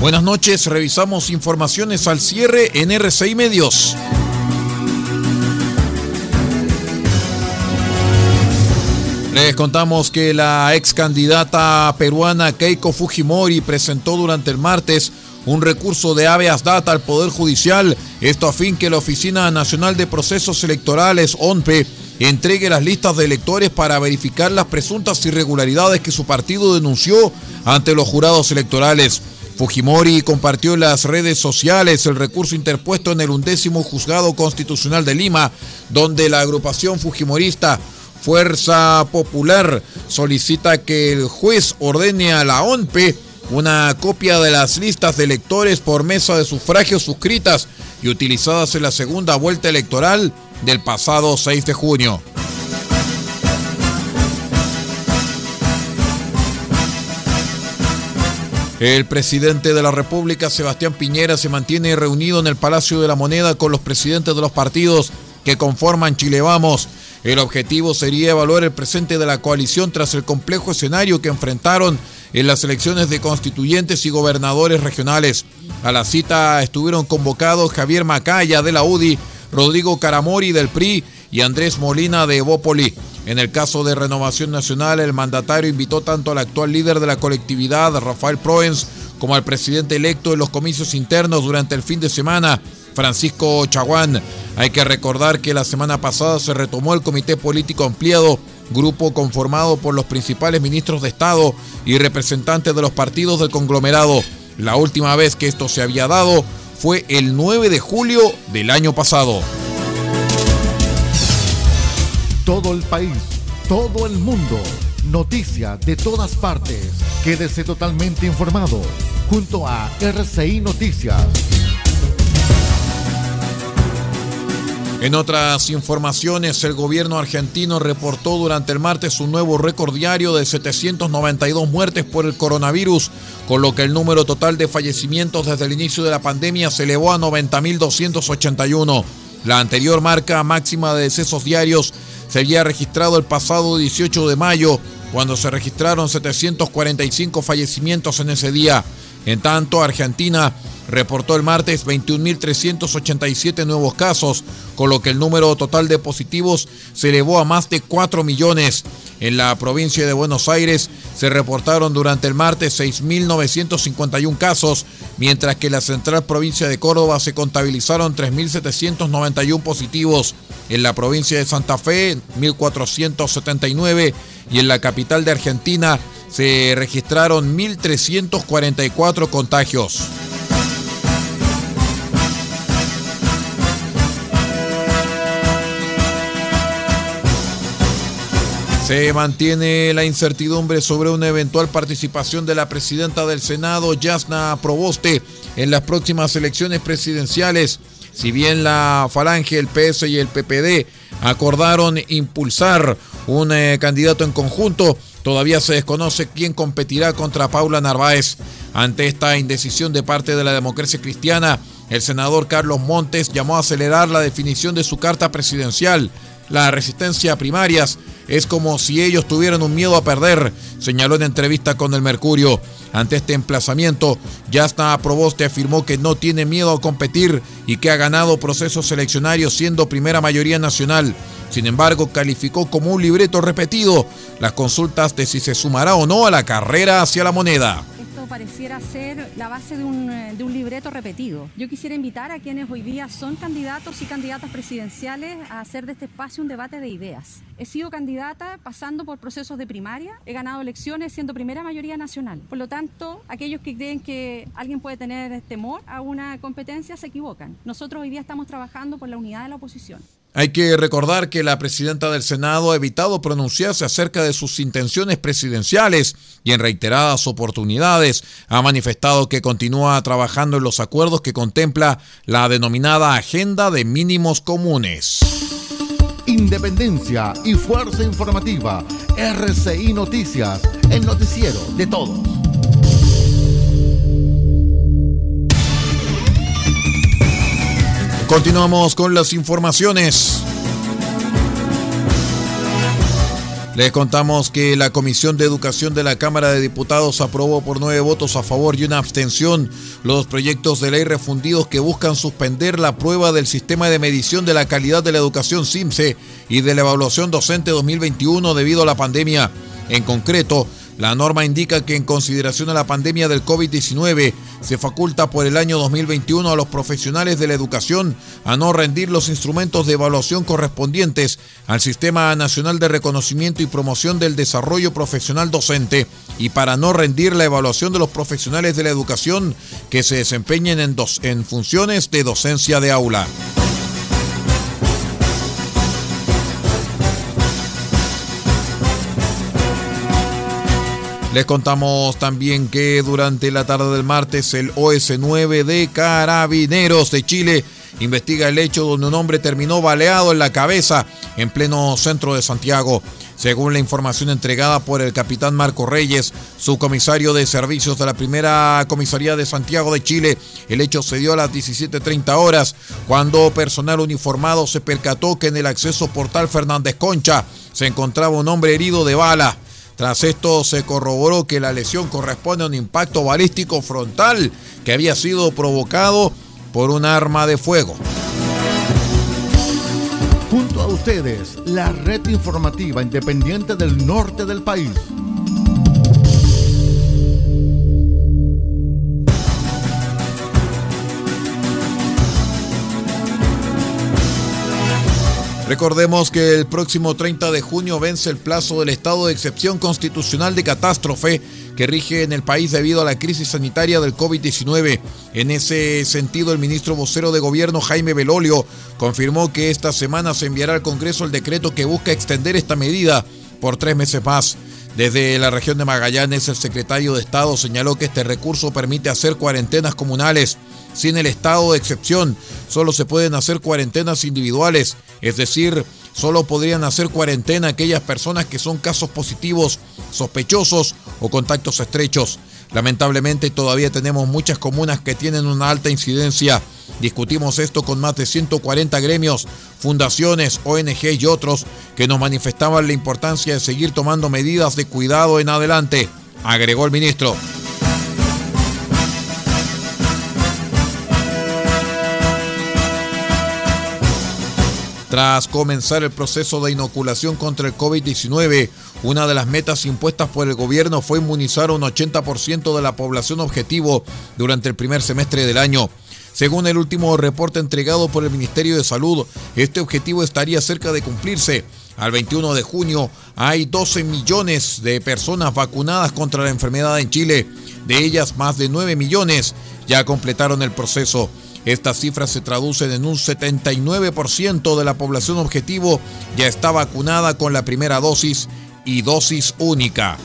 Buenas noches, revisamos informaciones al cierre en RCI Medios. Les contamos que la ex candidata peruana Keiko Fujimori presentó durante el martes un recurso de habeas data al Poder Judicial, esto a fin que la Oficina Nacional de Procesos Electorales, ONPE, entregue las listas de electores para verificar las presuntas irregularidades que su partido denunció ante los jurados electorales. Fujimori compartió en las redes sociales el recurso interpuesto en el undécimo juzgado constitucional de Lima, donde la agrupación fujimorista Fuerza Popular solicita que el juez ordene a la ONPE una copia de las listas de electores por mesa de sufragio suscritas y utilizadas en la segunda vuelta electoral del pasado 6 de junio. El presidente de la República, Sebastián Piñera, se mantiene reunido en el Palacio de la Moneda con los presidentes de los partidos que conforman Chile Vamos. El objetivo sería evaluar el presente de la coalición tras el complejo escenario que enfrentaron en las elecciones de constituyentes y gobernadores regionales. A la cita estuvieron convocados Javier Macaya de la UDI, Rodrigo Caramori del PRI y Andrés Molina de Evópoli. En el caso de Renovación Nacional, el mandatario invitó tanto al actual líder de la colectividad, Rafael Proens, como al presidente electo de los comicios internos durante el fin de semana, Francisco Chaguán. Hay que recordar que la semana pasada se retomó el Comité Político Ampliado, grupo conformado por los principales ministros de Estado y representantes de los partidos del conglomerado. La última vez que esto se había dado fue el 9 de julio del año pasado todo el país, todo el mundo, noticias de todas partes. Quédese totalmente informado junto a RCI Noticias. En otras informaciones, el gobierno argentino reportó durante el martes un nuevo récord diario de 792 muertes por el coronavirus, con lo que el número total de fallecimientos desde el inicio de la pandemia se elevó a 90.281. La anterior marca máxima de decesos diarios se había registrado el pasado 18 de mayo, cuando se registraron 745 fallecimientos en ese día. En tanto, Argentina reportó el martes 21.387 nuevos casos, con lo que el número total de positivos se elevó a más de 4 millones. En la provincia de Buenos Aires se reportaron durante el martes 6.951 casos, mientras que en la central provincia de Córdoba se contabilizaron 3.791 positivos. En la provincia de Santa Fe, 1.479 y en la capital de Argentina se registraron 1.344 contagios. Se mantiene la incertidumbre sobre una eventual participación de la presidenta del Senado, Yasna Proboste, en las próximas elecciones presidenciales. Si bien la Falange, el PS y el PPD acordaron impulsar un eh, candidato en conjunto, todavía se desconoce quién competirá contra Paula Narváez. Ante esta indecisión de parte de la democracia cristiana, El senador Carlos Montes llamó a acelerar la definición de su carta presidencial. La resistencia a primarias es como si ellos tuvieran un miedo a perder, señaló en entrevista con el Mercurio. Ante este emplazamiento, Yasna Proboste afirmó que no tiene miedo a competir y que ha ganado procesos seleccionarios siendo primera mayoría nacional. Sin embargo, calificó como un libreto repetido las consultas de si se sumará o no a la carrera hacia la moneda pareciera ser la base de un, de un, libreto repetido. Yo quisiera invitar a quienes hoy día son candidatos y candidatas presidenciales a hacer de este espacio un debate de ideas. He sido candidata pasando por procesos de primaria, he ganado elecciones siendo primera mayoría nacional. Por lo tanto, aquellos que creen que alguien puede tener temor a una competencia se equivocan. Nosotros hoy día estamos trabajando por la unidad de la oposición. Hay que recordar que la presidenta del Senado ha evitado pronunciarse acerca de sus intenciones presidenciales y en reiteradas oportunidades ha manifestado que continúa trabajando en los acuerdos que contempla la denominada Agenda de Mínimos Comunes. Independencia y fuerza informativa. RCI Noticias, el noticiero de todos. Continuamos con las informaciones. Les contamos que la Comisión de Educación de la Cámara de Diputados aprobó por nueve votos a favor y una abstención los proyectos de ley refundidos que buscan suspender la prueba del sistema de medición de la calidad de la educación CIMSE y de la evaluación docente 2021 debido a la pandemia. En concreto, la norma indica que en consideración a la pandemia del COVID-19 se faculta por el año 2021 a los profesionales de la educación a no rendir los instrumentos de evaluación correspondientes al Sistema Nacional de Reconocimiento y Promoción del Desarrollo Profesional Docente y para no rendir la evaluación de los profesionales de la educación que se desempeñen en, en funciones de docencia de aula. Les contamos también que durante la tarde del martes el OS9 de Carabineros de Chile investiga el hecho donde un hombre terminó baleado en la cabeza en pleno centro de Santiago. Según la información entregada por el capitán Marco Reyes, subcomisario de servicios de la primera comisaría de Santiago de Chile, el hecho se dio a las 17.30 horas, cuando personal uniformado se percató que en el acceso portal Fernández Concha se encontraba un hombre herido de bala. Tras esto se corroboró que la lesión corresponde a un impacto balístico frontal que había sido provocado por un arma de fuego. Junto a ustedes, la red informativa independiente del norte del país. Recordemos que el próximo 30 de junio vence el plazo del estado de excepción constitucional de catástrofe que rige en el país debido a la crisis sanitaria del COVID-19. En ese sentido, el ministro vocero de gobierno Jaime Belolio confirmó que esta semana se enviará al Congreso el decreto que busca extender esta medida por tres meses más. Desde la región de Magallanes, el secretario de Estado señaló que este recurso permite hacer cuarentenas comunales sin el estado de excepción. Solo se pueden hacer cuarentenas individuales, es decir, solo podrían hacer cuarentena aquellas personas que son casos positivos, sospechosos o contactos estrechos. Lamentablemente todavía tenemos muchas comunas que tienen una alta incidencia. Discutimos esto con más de 140 gremios, fundaciones, ONG y otros que nos manifestaban la importancia de seguir tomando medidas de cuidado en adelante, agregó el ministro. Tras comenzar el proceso de inoculación contra el COVID-19, una de las metas impuestas por el gobierno fue inmunizar a un 80% de la población objetivo durante el primer semestre del año. Según el último reporte entregado por el Ministerio de Salud, este objetivo estaría cerca de cumplirse. Al 21 de junio hay 12 millones de personas vacunadas contra la enfermedad en Chile. De ellas, más de 9 millones ya completaron el proceso. Estas cifras se traducen en un 79% de la población objetivo ya está vacunada con la primera dosis y dosis única.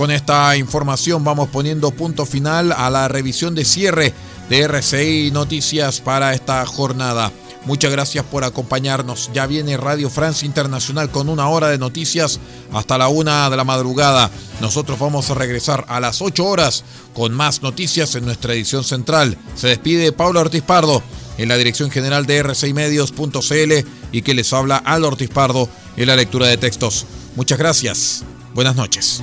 Con esta información vamos poniendo punto final a la revisión de cierre de RCI Noticias para esta jornada. Muchas gracias por acompañarnos. Ya viene Radio France Internacional con una hora de noticias hasta la una de la madrugada. Nosotros vamos a regresar a las 8 horas con más noticias en nuestra edición central. Se despide Pablo Ortiz Pardo en la dirección general de r6medios.cl y que les habla Aldo Ortiz Pardo en la lectura de textos. Muchas gracias. Buenas noches.